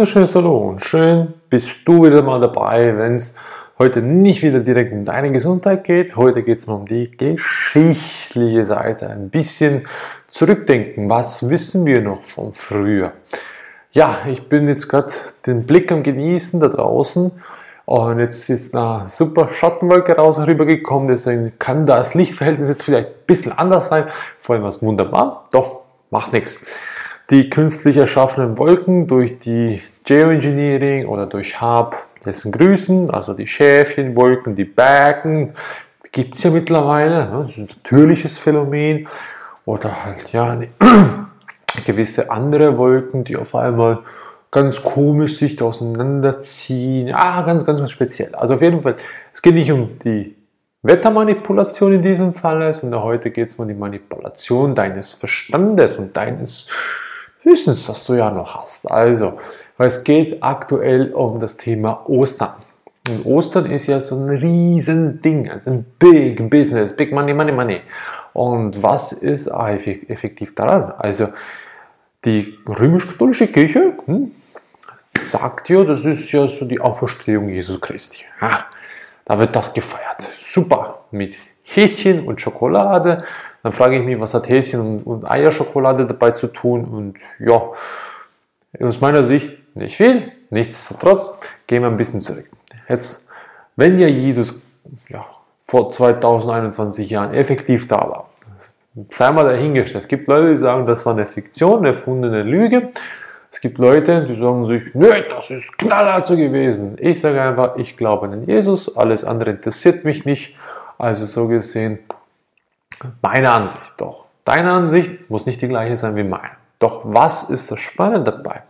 wunderschönes Hallo und schön bist du wieder mal dabei, wenn es heute nicht wieder direkt um deine Gesundheit geht. Heute geht es um die geschichtliche Seite. Ein bisschen zurückdenken. Was wissen wir noch von früher? Ja, ich bin jetzt gerade den Blick am Genießen da draußen und jetzt ist eine super Schattenwolke raus rübergekommen, deswegen kann das Lichtverhältnis jetzt vielleicht ein bisschen anders sein. Vorhin war es wunderbar, doch macht nichts die künstlich erschaffenen Wolken durch die Geoengineering oder durch HAB dessen grüßen, also die Schäfchenwolken, die Bergen, gibt es ja mittlerweile, ne? das ist ein natürliches Phänomen, oder halt ja gewisse andere Wolken, die auf einmal ganz komisch sich auseinanderziehen. Ah, ganz, ganz, ganz speziell. Also auf jeden Fall, es geht nicht um die Wettermanipulation in diesem Fall, sondern heute geht es um die Manipulation deines Verstandes und deines Wissens, das du ja noch hast. Also, es geht aktuell um das Thema Ostern. Und Ostern ist ja so ein Riesending, also ein Big Business, Big Money, Money, Money. Und was ist effektiv daran? Also, die römisch-katholische Kirche hm, sagt ja, das ist ja so die Auferstehung Jesus Christi. Ha, da wird das gefeiert. Super. Mit Häschen und Schokolade dann frage ich mich, was hat Häschen und, und Eierschokolade dabei zu tun? Und ja, aus meiner Sicht nicht viel. Nichtsdestotrotz gehen wir ein bisschen zurück. Jetzt, wenn ja Jesus ja, vor 2021 Jahren effektiv da war, sei mal dahingestellt. Es gibt Leute, die sagen, das war eine Fiktion, eine erfundene Lüge. Es gibt Leute, die sagen sich, nö, das ist knallhart so gewesen. Ich sage einfach, ich glaube an Jesus, alles andere interessiert mich nicht. Also so gesehen, meine Ansicht doch. Deine Ansicht muss nicht die gleiche sein wie meine. Doch was ist das Spannende dabei?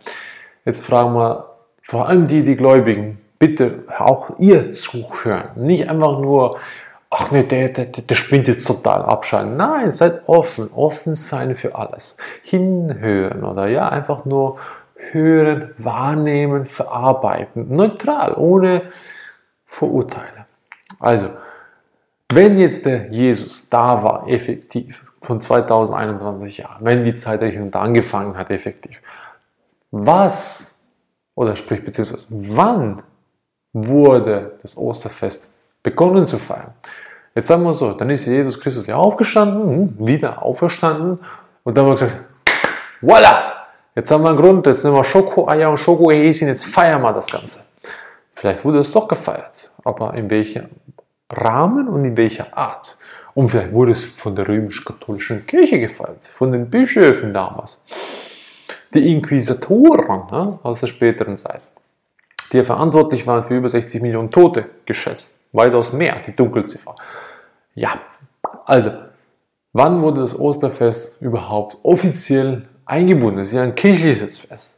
Jetzt fragen wir vor allem die, die Gläubigen, bitte auch ihr zuhören. Nicht einfach nur, ach nee, der, der, der spinnt jetzt total abschalten. Nein, seid offen, offen sein für alles. Hinhören oder ja, einfach nur hören, wahrnehmen, verarbeiten. Neutral, ohne Vorurteile. Also, wenn jetzt der Jesus da war, effektiv, von 2021 Jahren, wenn die Zeitrechnung da angefangen hat, effektiv, was, oder sprich beziehungsweise wann wurde das Osterfest begonnen zu feiern? Jetzt sagen wir so, dann ist Jesus Christus ja aufgestanden, hm, wieder auferstanden und dann haben wir gesagt, voila, jetzt haben wir einen Grund, jetzt nehmen wir Schokoeier und Schokohäschen, jetzt feiern wir das Ganze. Vielleicht wurde es doch gefeiert, aber in welcher Rahmen und in welcher Art. Und vielleicht wurde es von der römisch-katholischen Kirche gefeiert, von den Bischöfen damals. Die Inquisitoren ne, aus der späteren Zeit, die verantwortlich waren für über 60 Millionen Tote, geschätzt. Weitaus mehr, die Dunkelziffer. Ja, also, wann wurde das Osterfest überhaupt offiziell eingebunden? Es ist ja ein kirchliches Fest.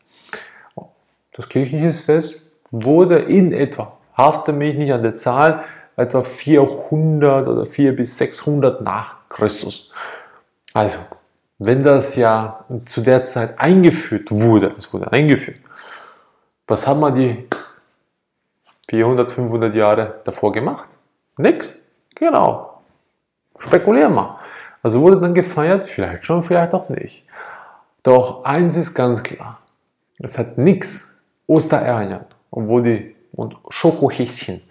Das kirchliche Fest wurde in etwa, hafte mich nicht an der Zahl, etwa 400 oder 400 bis 600 nach Christus. Also, wenn das ja zu der Zeit eingeführt wurde, es wurde eingeführt, was haben wir die 400, 500 Jahre davor gemacht? Nix. Genau. Spekulieren wir. Also wurde dann gefeiert, vielleicht schon, vielleicht auch nicht. Doch eins ist ganz klar. Es hat nichts Ostereiern und die und Schokohäschen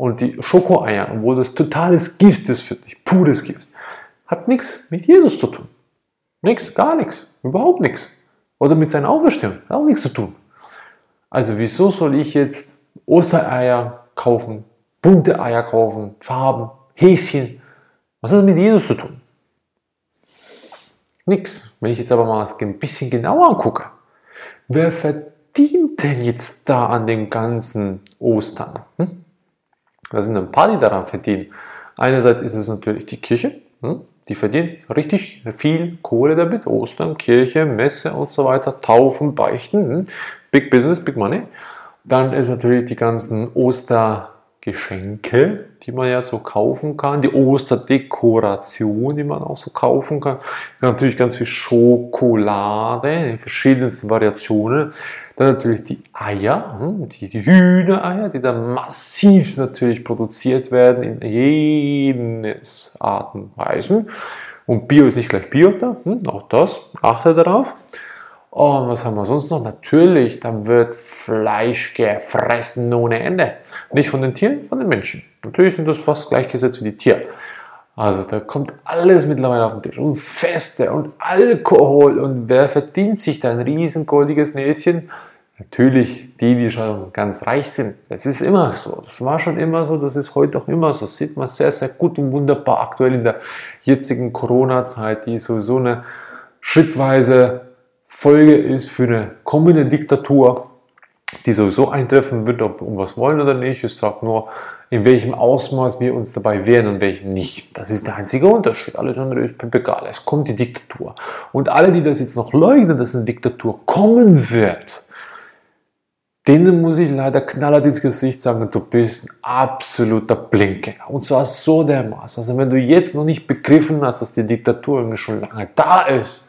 und die Schokoeier, obwohl das totales Gift ist für dich, pures Gift, hat nichts mit Jesus zu tun. Nichts, gar nichts, überhaupt nichts. Oder mit seiner Auferstehung, hat auch nichts zu tun. Also wieso soll ich jetzt Ostereier kaufen, bunte Eier kaufen, Farben, Häschen? Was hat das mit Jesus zu tun? Nix. Wenn ich jetzt aber mal ein bisschen genauer angucke, wer verdient denn jetzt da an dem ganzen Ostern? Hm? Da sind ein paar, die daran verdienen. Einerseits ist es natürlich die Kirche, hm? die verdient richtig viel Kohle damit. Ostern, Kirche, Messe und so weiter, Taufen, Beichten, hm? Big Business, Big Money. Dann ist natürlich die ganzen Ostergeschenke, die man ja so kaufen kann, die Osterdekoration, die man auch so kaufen kann. Natürlich ganz viel Schokolade in verschiedensten Variationen. Dann natürlich die Eier, hm, die, Hühnereier, die dann massiv natürlich produziert werden in jenes Arten und Weisen. Und Bio ist nicht gleich Bio da, hm, auch das, achte darauf. Und was haben wir sonst noch? Natürlich, dann wird Fleisch gefressen ohne Ende. Nicht von den Tieren, von den Menschen. Natürlich sind das fast gleichgesetzt wie die Tiere. Also da kommt alles mittlerweile auf den Tisch. Und Feste und Alkohol. Und wer verdient sich da ein riesengoldiges Näschen? Natürlich die, die schon ganz reich sind. Das ist immer so. Das war schon immer so. Das ist heute auch immer so. Das sieht man sehr, sehr gut und wunderbar aktuell in der jetzigen Corona-Zeit, die sowieso eine schrittweise Folge ist für eine kommende Diktatur, die sowieso eintreffen wird, ob wir um was wollen oder nicht. Ich sage nur, in welchem Ausmaß wir uns dabei wehren und welchem nicht. Das ist der einzige Unterschied. Alles andere ist egal. Es kommt die Diktatur. Und alle, die das jetzt noch leugnen, dass eine Diktatur kommen wird, denen muss ich leider knallhart ins Gesicht sagen, du bist ein absoluter Blinkgänger. Und zwar so dermaßen. Also wenn du jetzt noch nicht begriffen hast, dass die Diktatur schon lange da ist,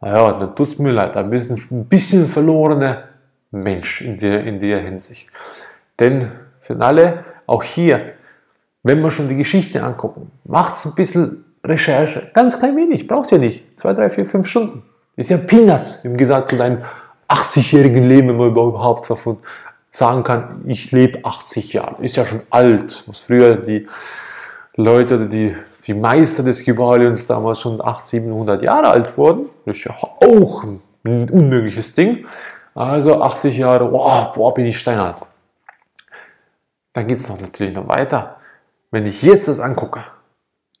naja, dann tut es mir leid, ein bisschen, ein bisschen verlorener Mensch in der, in der Hinsicht. Denn für alle, auch hier, wenn wir schon die Geschichte angucken, macht es ein bisschen Recherche, ganz klein wenig, braucht ihr nicht, zwei, drei, vier, fünf Stunden. Ist ja Peanuts, im Gegensatz zu deinem 80-jährigen Leben, wenn man überhaupt davon sagen kann, ich lebe 80 Jahre. Ist ja schon alt, was früher die Leute oder die die Meister des Kybalions damals schon 800, 700 Jahre alt wurden. Das ist ja auch ein unmögliches Ding. Also 80 Jahre, wow, boah, bin ich steinalt. Dann geht es natürlich noch weiter. Wenn ich jetzt das angucke,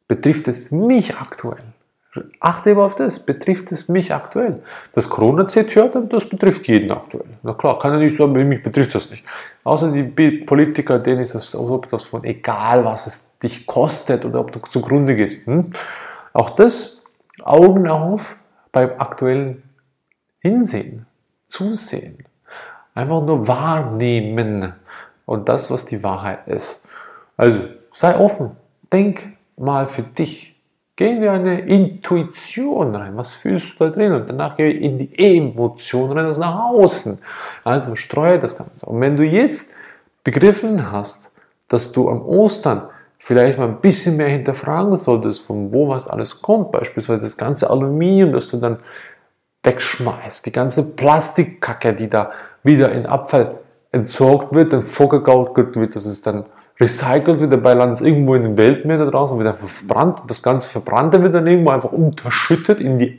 betrifft es mich aktuell. Achte aber auf das, betrifft es mich aktuell. Das Corona-Z hört, das betrifft jeden aktuell. Na klar, kann ja nicht sagen, mich betrifft das nicht. Außer die Politiker, denen ist ob das von egal, was es dich kostet oder ob du zugrunde gehst. Hm? Auch das, Augen auf beim aktuellen Hinsehen, Zusehen. Einfach nur wahrnehmen und das, was die Wahrheit ist. Also sei offen, denk mal für dich. Gehen wir eine Intuition rein. Was fühlst du da drin? Und danach gehen wir in die Emotion rein, das nach außen. Also streue das Ganze. Und wenn du jetzt begriffen hast, dass du am Ostern vielleicht mal ein bisschen mehr hinterfragen solltest, von wo was alles kommt. Beispielsweise das ganze Aluminium, das du dann wegschmeißt, die ganze Plastikkacke, die da wieder in Abfall entsorgt wird, dann vorgegaut wird, dass es dann recycelt wird, dabei landet es irgendwo in den Weltmeer da draußen, wird einfach verbrannt, das ganze Verbrannte wird dann irgendwo einfach unterschüttet in die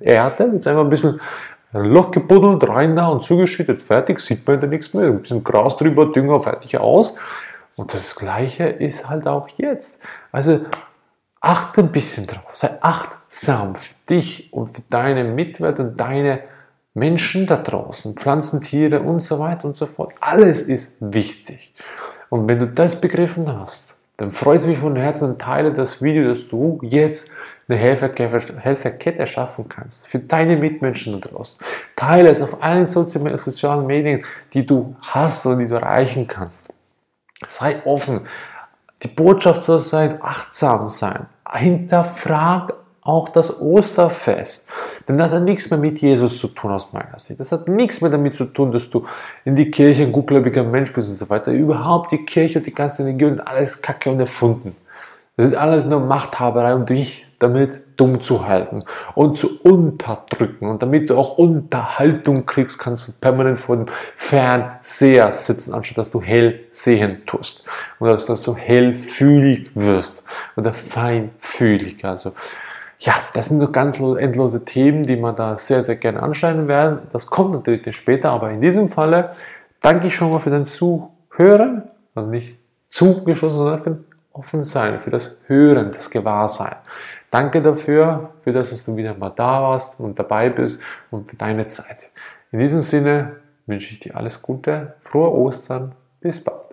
Erde, wird einfach ein bisschen ein Loch gebuddelt, rein da und zugeschüttet, fertig, sieht man da nichts mehr, ein bisschen Gras drüber, Dünger, fertig aus. Und das Gleiche ist halt auch jetzt. Also achte ein bisschen drauf, sei achtsam für dich und für deine Mitwelt und deine Menschen da draußen, Pflanzen, Tiere und so weiter und so fort. Alles ist wichtig. Und wenn du das begriffen hast, dann freut es mich von Herzen und teile das Video, dass du jetzt eine Helferkette schaffen kannst für deine Mitmenschen da draußen. Teile es auf allen sozialen Medien, die du hast und die du erreichen kannst. Sei offen. Die Botschaft soll sein, achtsam sein. Hinterfrag auch das Osterfest. Denn das hat nichts mehr mit Jesus zu tun aus meiner Sicht. Das hat nichts mehr damit zu tun, dass du in die Kirche ein gutgläubiger Mensch bist und so weiter. Überhaupt die Kirche und die ganze Religion sind alles Kacke und erfunden. Das ist alles nur Machthaberei und dich damit dumm zu halten und zu unterdrücken. Und damit du auch Unterhaltung kriegst, kannst du permanent vor dem Fernseher sitzen, anstatt dass du hell sehen tust. Und dass, dass du hellfühlig wirst oder feinfühlig. Also, ja, das sind so ganz endlose Themen, die man da sehr, sehr gerne anschneiden werden. Das kommt natürlich später, aber in diesem Falle danke ich schon mal für dein Zuhören, also nicht zugeschlossen, sondern für Offensein, für das Hören, das Gewahrsein. Danke dafür, für das, dass du wieder mal da warst und dabei bist und für deine Zeit. In diesem Sinne wünsche ich dir alles Gute, frohe Ostern, bis bald.